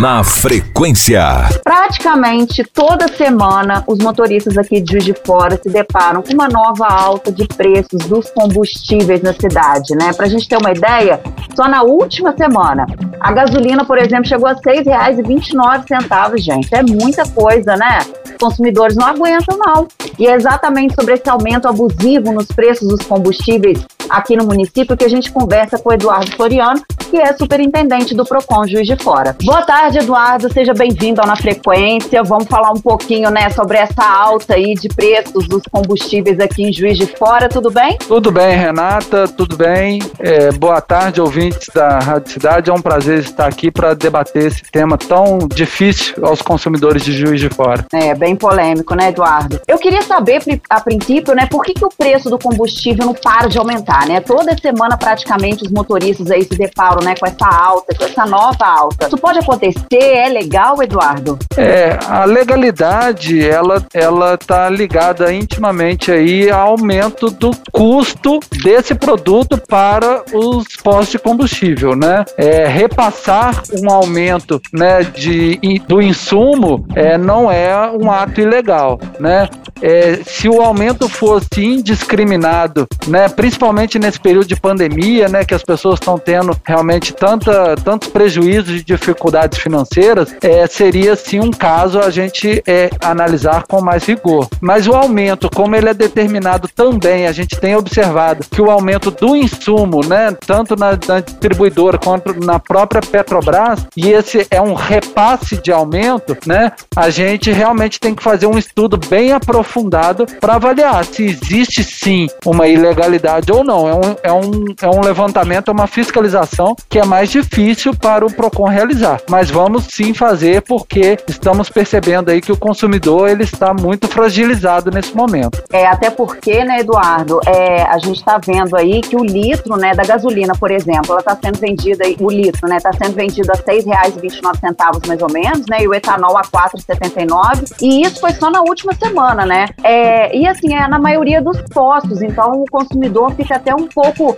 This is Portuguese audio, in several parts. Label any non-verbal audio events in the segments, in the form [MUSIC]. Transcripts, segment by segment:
Na frequência. Praticamente toda semana, os motoristas aqui de Juiz de Fora se deparam com uma nova alta de preços dos combustíveis na cidade, né? Pra gente ter uma ideia, só na última semana, a gasolina, por exemplo, chegou a R$ 6,29, gente. É muita coisa, né? Os consumidores não aguentam, não. E é exatamente sobre esse aumento abusivo nos preços dos combustíveis aqui no município que a gente conversa com o Eduardo Floriano, que é superintendente do PROCON Juiz de Fora. Boa tarde, Eduardo. Seja bem-vindo ao Na Frequência. Vamos falar um pouquinho, né, sobre essa alta aí de preços dos combustíveis aqui em Juiz de Fora. Tudo bem? Tudo bem, Renata. Tudo bem. É, boa tarde, ouvintes da Rádio Cidade. É um prazer estar aqui para debater esse tema tão difícil aos consumidores de Juiz de Fora. É, bem polêmico, né, Eduardo? Eu queria saber, a princípio, né, por que, que o preço do combustível não para de aumentar, né? Toda semana, praticamente, os motoristas aí se deparam, né, com essa alta, com essa nova alta. Isso pode acontecer? É legal, Eduardo? É, a legalidade, ela, ela tá ligada intimamente aí ao aumento do custo desse produto para os postos de combustível, né? É, repassar um aumento, né, de, do insumo é, não é um ato ilegal, né? É, se o aumento fosse indiscriminado, né, principalmente nesse período de pandemia, né, que as pessoas estão tendo realmente tanta, tantos prejuízos e dificuldades financeiras, é, seria sim um caso a gente é, analisar com mais rigor. Mas o aumento, como ele é determinado também, a gente tem observado que o aumento do insumo, né, tanto na, na distribuidora quanto na própria Petrobras, e esse é um repasse de aumento, né, a gente realmente tem que fazer um estudo bem aprofundado para avaliar se existe sim uma ilegalidade ou não. É um, é, um, é um levantamento, é uma fiscalização que é mais difícil para o PROCON realizar. Mas vamos sim fazer porque estamos percebendo aí que o consumidor ele está muito fragilizado nesse momento. É, até porque, né, Eduardo, é, a gente está vendo aí que o litro né, da gasolina, por exemplo, ela está sendo vendida, o litro, né, está sendo vendido a R$ 6,29 mais ou menos, né, e o etanol a R$ 4,79, e isso foi só na última semana, né? É, e assim, é na maioria dos postos, então o consumidor fica até um pouco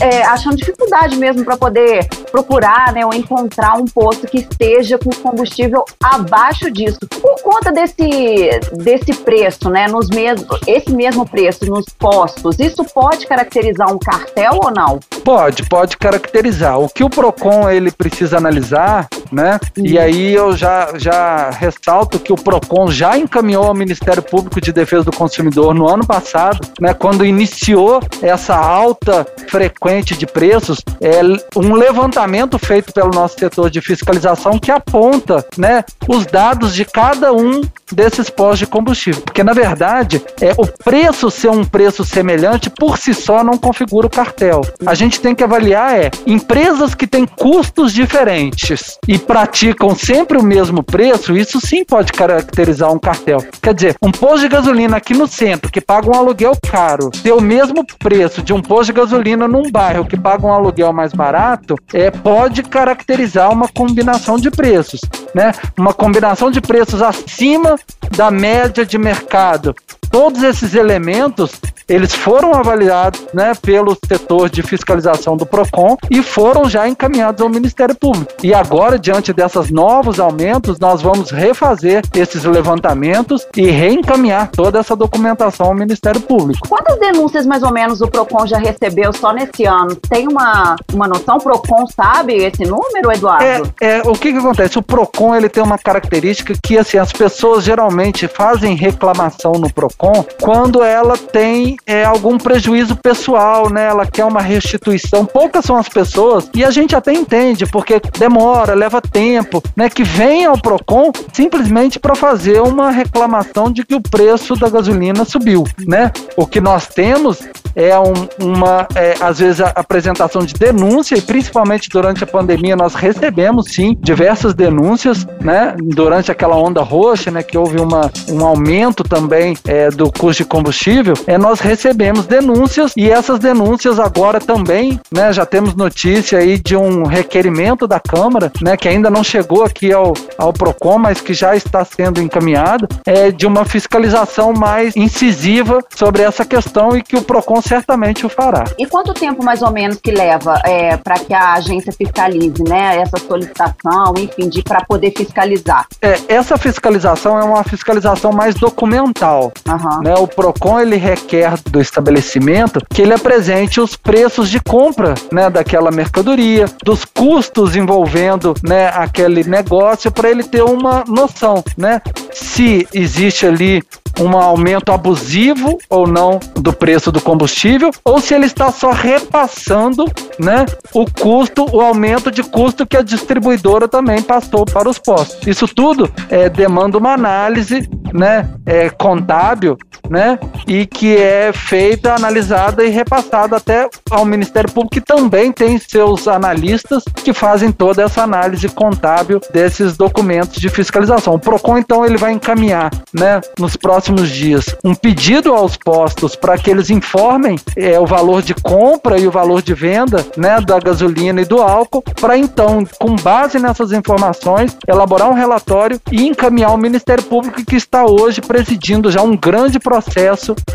é, achando dificuldade mesmo para poder procurar, né, ou encontrar um posto que esteja com combustível abaixo disso. Por conta desse, desse preço, né, nos mesmos, esse mesmo preço nos postos, isso pode caracterizar um cartel ou não? Pode, pode caracterizar. O que o Procon ele precisa analisar, né? E aí eu já, já ressalto que o Procon já encaminhou ao Ministério Público de Defesa do Consumidor no ano passado, né, quando iniciou essa alta frequente de preços, é um levantamento feito pelo nosso setor de fiscalização que aponta, né, os dados de cada um desses postos de combustível, porque na verdade é o preço ser um preço semelhante por si só não configura o cartel. A gente tem que avaliar é empresas que têm custos diferentes e praticam sempre o mesmo preço, isso sim pode caracterizar um cartel. Quer dizer, um posto de gasolina aqui no centro que paga um aluguel caro, ter o mesmo preço de um posto de gasolina num bairro que paga um aluguel mais barato, é, pode caracterizar uma combinação de preços, né? Uma combinação de preços acima da média de mercado. Todos esses elementos eles foram avaliados né, pelo setor de fiscalização do PROCON e foram já encaminhados ao Ministério Público. E agora, diante desses novos aumentos, nós vamos refazer esses levantamentos e reencaminhar toda essa documentação ao Ministério Público. Quantas denúncias mais ou menos o PROCON já recebeu só nesse ano? Tem uma, uma noção? O PROCON sabe esse número, Eduardo? É, é, o que, que acontece? O PROCON ele tem uma característica que assim, as pessoas geralmente fazem reclamação no PROCON quando ela tem é, algum prejuízo pessoal, né? Ela quer uma restituição. Poucas são as pessoas, e a gente até entende, porque demora, leva tempo, né? Que vem ao PROCON simplesmente para fazer uma reclamação de que o preço da gasolina subiu, né? O que nós temos é um, uma, é, às vezes, a apresentação de denúncia, e principalmente durante a pandemia, nós recebemos sim diversas denúncias, né? Durante aquela onda roxa, né? Que houve uma, um aumento também é, do custo de combustível, é, nós recebemos denúncias e essas denúncias agora também, né? Já temos notícia aí de um requerimento da Câmara, né? Que ainda não chegou aqui ao, ao PROCON, mas que já está sendo encaminhado, é de uma fiscalização mais incisiva sobre essa questão e que o PROCON certamente o fará. E quanto tempo mais ou menos que leva é, para que a agência fiscalize, né, essa solicitação, enfim, de para poder fiscalizar? É, essa fiscalização é uma fiscalização mais documental. Uhum. Né? O PROCON ele requer do estabelecimento que ele apresente os preços de compra né, daquela mercadoria, dos custos envolvendo né, aquele negócio, para ele ter uma noção né, se existe ali um aumento abusivo ou não do preço do combustível, ou se ele está só repassando né, o custo, o aumento de custo que a distribuidora também passou para os postos. Isso tudo é, demanda uma análise né, é, contábil né, e que é feita, analisada e repassada até ao Ministério Público, que também tem seus analistas que fazem toda essa análise contábil desses documentos de fiscalização. O PROCON, então, ele vai encaminhar né, nos próximos dias um pedido aos postos para que eles informem é, o valor de compra e o valor de venda né, da gasolina e do álcool, para então, com base nessas informações, elaborar um relatório e encaminhar ao Ministério Público que está hoje presidindo já um grande processo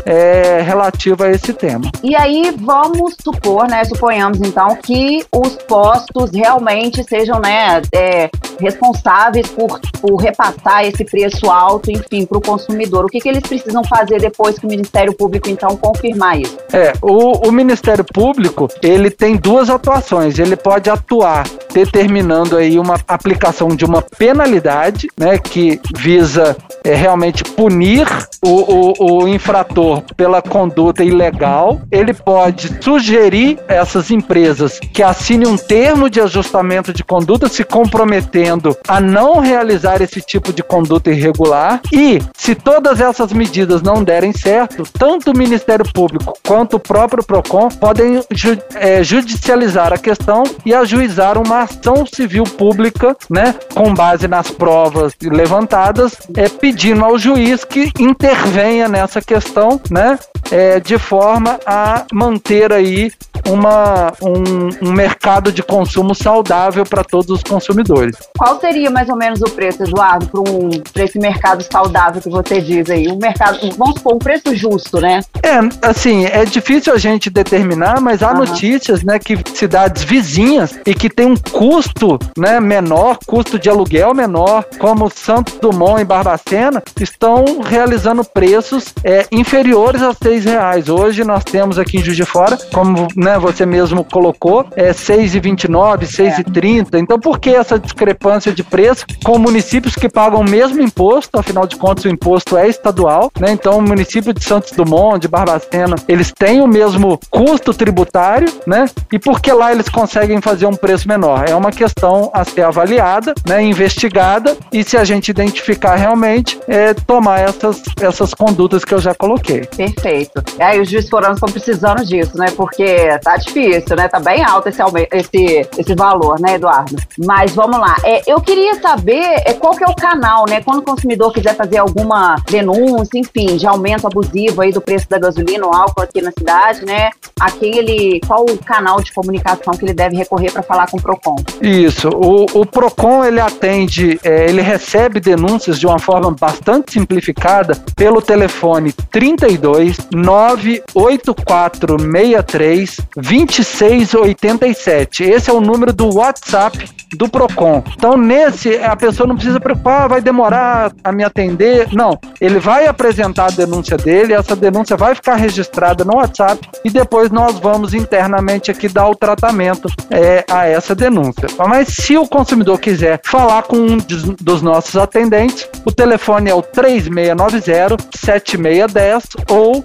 é, relativo a esse tema. E aí vamos supor, né, suponhamos então que os postos realmente sejam né, é, responsáveis por, por repassar esse preço alto, enfim, para o consumidor. O que, que eles precisam fazer depois que o Ministério Público então confirmar isso? É, o, o Ministério Público ele tem duas atuações. Ele pode atuar determinando aí uma aplicação de uma penalidade, né, que visa é, realmente punir o, o, o infrator pela conduta ilegal. Ele pode sugerir essas empresas que assinem um termo de ajustamento de conduta se comprometendo a não realizar esse tipo de conduta irregular e se todas essas medidas não derem certo, tanto o Ministério Público quanto o próprio PROCON podem ju é, judicializar a questão e ajuizar uma ação civil pública, né, com base nas provas levantadas, é, pedindo ao juiz que intervenha nessa questão, né, é, de forma a manter aí uma, um, um mercado de consumo saudável para todos os consumidores. Qual seria mais ou menos o preço, Eduardo, para um, esse mercado saudável que você diz aí? Um mercado, vamos supor, um preço justo, né? É, assim, é difícil a gente determinar, mas há uhum. notícias, né, que cidades vizinhas e que tem um custo, né, menor, custo de aluguel menor, como Santos Dumont e Barbacena, estão realizando preços é, inferiores a seis reais. Hoje nós temos aqui em Juiz de Fora, como né, você mesmo colocou, é 6,29, 6,30. É. Então, por que essa discrepância de preço com municípios que pagam o mesmo imposto? Afinal de contas, o imposto é estadual, né? Então, o município de Santos Dumont, de Barbacena, eles têm o mesmo custo tributário, né? E por que lá eles conseguem fazer um preço menor? É uma questão a ser avaliada, né? Investigada e se a gente identificar realmente, é tomar essas, essas condutas que eu já coloquei. Perfeito. E aí, os juízes foranos estão precisando disso, né? Porque tá difícil, né? Tá bem alto esse, esse, esse valor, né, Eduardo? Mas vamos lá. É, eu queria saber é, qual que é o canal, né? Quando o consumidor quiser fazer alguma denúncia, enfim, de aumento abusivo aí do preço da gasolina ou álcool aqui na cidade, né? A quem ele. Qual o canal de comunicação que ele deve recorrer para falar com o PROCON? Isso. O, o PROCON ele atende, é, ele recebe denúncias de uma forma bastante simplificada pelo telefone 32 98463 2687. Esse é o número do WhatsApp do Procon. Então, nesse, a pessoa não precisa preocupar, ah, vai demorar a me atender. Não, ele vai apresentar a denúncia dele, essa denúncia vai ficar registrada no WhatsApp e depois nós vamos internamente aqui dar o tratamento é, a essa denúncia. Mas se o consumidor quiser falar com um dos nossos atendentes, o telefone é o 3690-7610 ou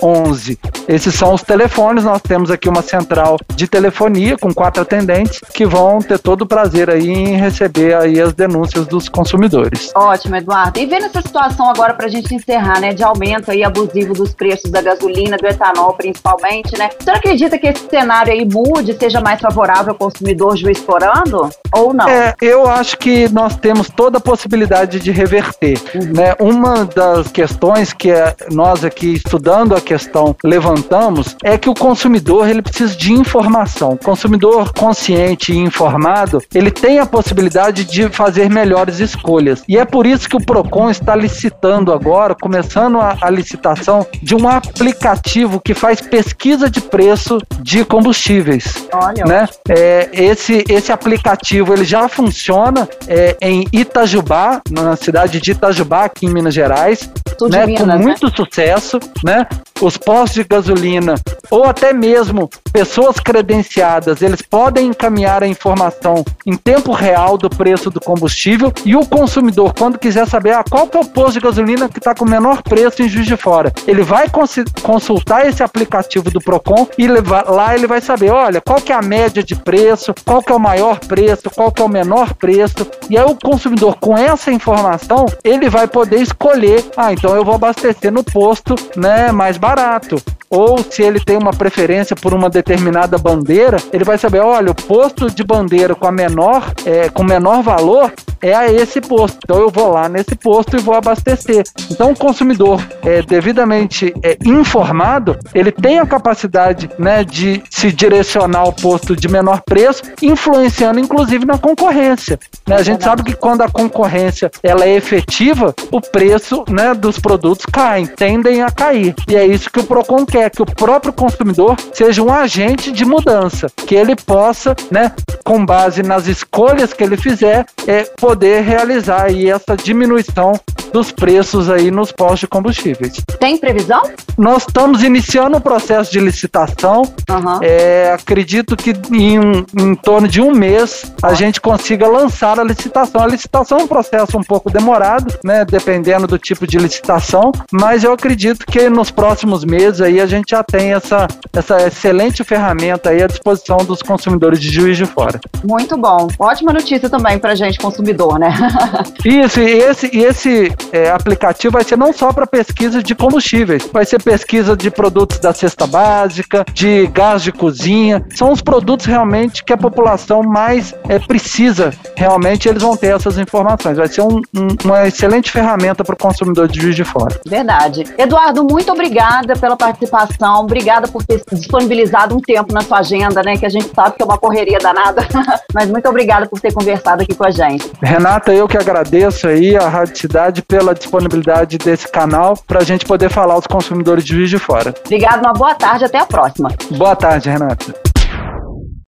3690-7611. Esses são os telefones, nós temos aqui uma central de telefonia com quatro atendentes que vão ter todo o prazer aí em receber aí as denúncias dos consumidores. Ótimo, Eduardo. E vendo essa situação agora para a gente encerrar, né, de aumento aí abusivo dos preços da gasolina, do etanol principalmente, né? Você acredita que esse cenário aí mude, seja mais favorável ao consumidor juiz explorando ou não? É, eu acho que nós temos toda a possibilidade de reverter, uhum. né? Uma das questões que é, nós aqui estudando a questão levantamos é que o consumidor ele precisa de informação. O consumidor consciente e informado, ele tem a possibilidade de fazer melhores escolhas. E é por isso que o Procon está licitando agora, começando a, a licitação de um aplicativo que faz pesquisa de preço de combustíveis. Olha. Né? É, esse, esse aplicativo ele já funciona é, em Itajubá, na cidade de Itajubá, aqui em Minas Gerais, né, Minas, com né? muito né? sucesso, né? Os postos de gasolina ou até mesmo pessoas credenciadas, eles podem encaminhar a informação em tempo real do preço do combustível e o consumidor, quando quiser saber ah, qual que é o posto de gasolina que está com o menor preço em Juiz de Fora, ele vai consultar esse aplicativo do Procon e lá ele vai saber, olha, qual que é a média de preço, qual que é o maior preço, qual que é o menor preço, e aí o consumidor com essa informação, ele vai poder escolher, ah, então eu vou abastecer no posto, né, mais barato. Ou se ele tem uma preferência por uma determinada bandeira, ele vai saber, olha, o posto de bandeira com a menor, é, com menor valor é a esse posto. Então eu vou lá nesse posto e vou abastecer. Então o consumidor é devidamente é, informado, ele tem a capacidade né, de se direcionar ao posto de menor preço, influenciando inclusive na concorrência. Né? A gente sabe que quando a concorrência ela é efetiva, o preço né, dos produtos caem, tendem a cair. E é isso que o Procon quer que o próprio consumidor seja um agente de mudança, que ele possa, né, com base nas escolhas que ele fizer, é, poder realizar aí essa diminuição dos preços aí nos postos de combustíveis. Tem previsão? Nós estamos iniciando o processo de licitação. Uhum. É, acredito que em, em, torno de um mês a gente consiga lançar a licitação. A licitação é um processo um pouco demorado, né, dependendo do tipo de licitação, mas eu acredito que nos próximos meses aí a gente já tem essa, essa excelente ferramenta aí à disposição dos consumidores de Juiz de Fora. Muito bom. Ótima notícia também para gente consumidor, né? [LAUGHS] Isso, e esse, e esse é, aplicativo vai ser não só para pesquisa de combustíveis, vai ser pesquisa de produtos da cesta básica, de gás de cozinha. São os produtos realmente que a população mais é, precisa. Realmente eles vão ter essas informações. Vai ser um, um, uma excelente ferramenta para o consumidor de Juiz de Fora. Verdade. Eduardo, muito obrigada pela participação obrigada por ter disponibilizado um tempo na sua agenda, né? Que a gente sabe que é uma correria danada, [LAUGHS] mas muito obrigada por ter conversado aqui com a gente. Renata, eu que agradeço aí a Rádio Cidade pela disponibilidade desse canal para a gente poder falar aos consumidores de Juiz de Fora. Obrigado, uma boa tarde, até a próxima. Boa tarde, Renata.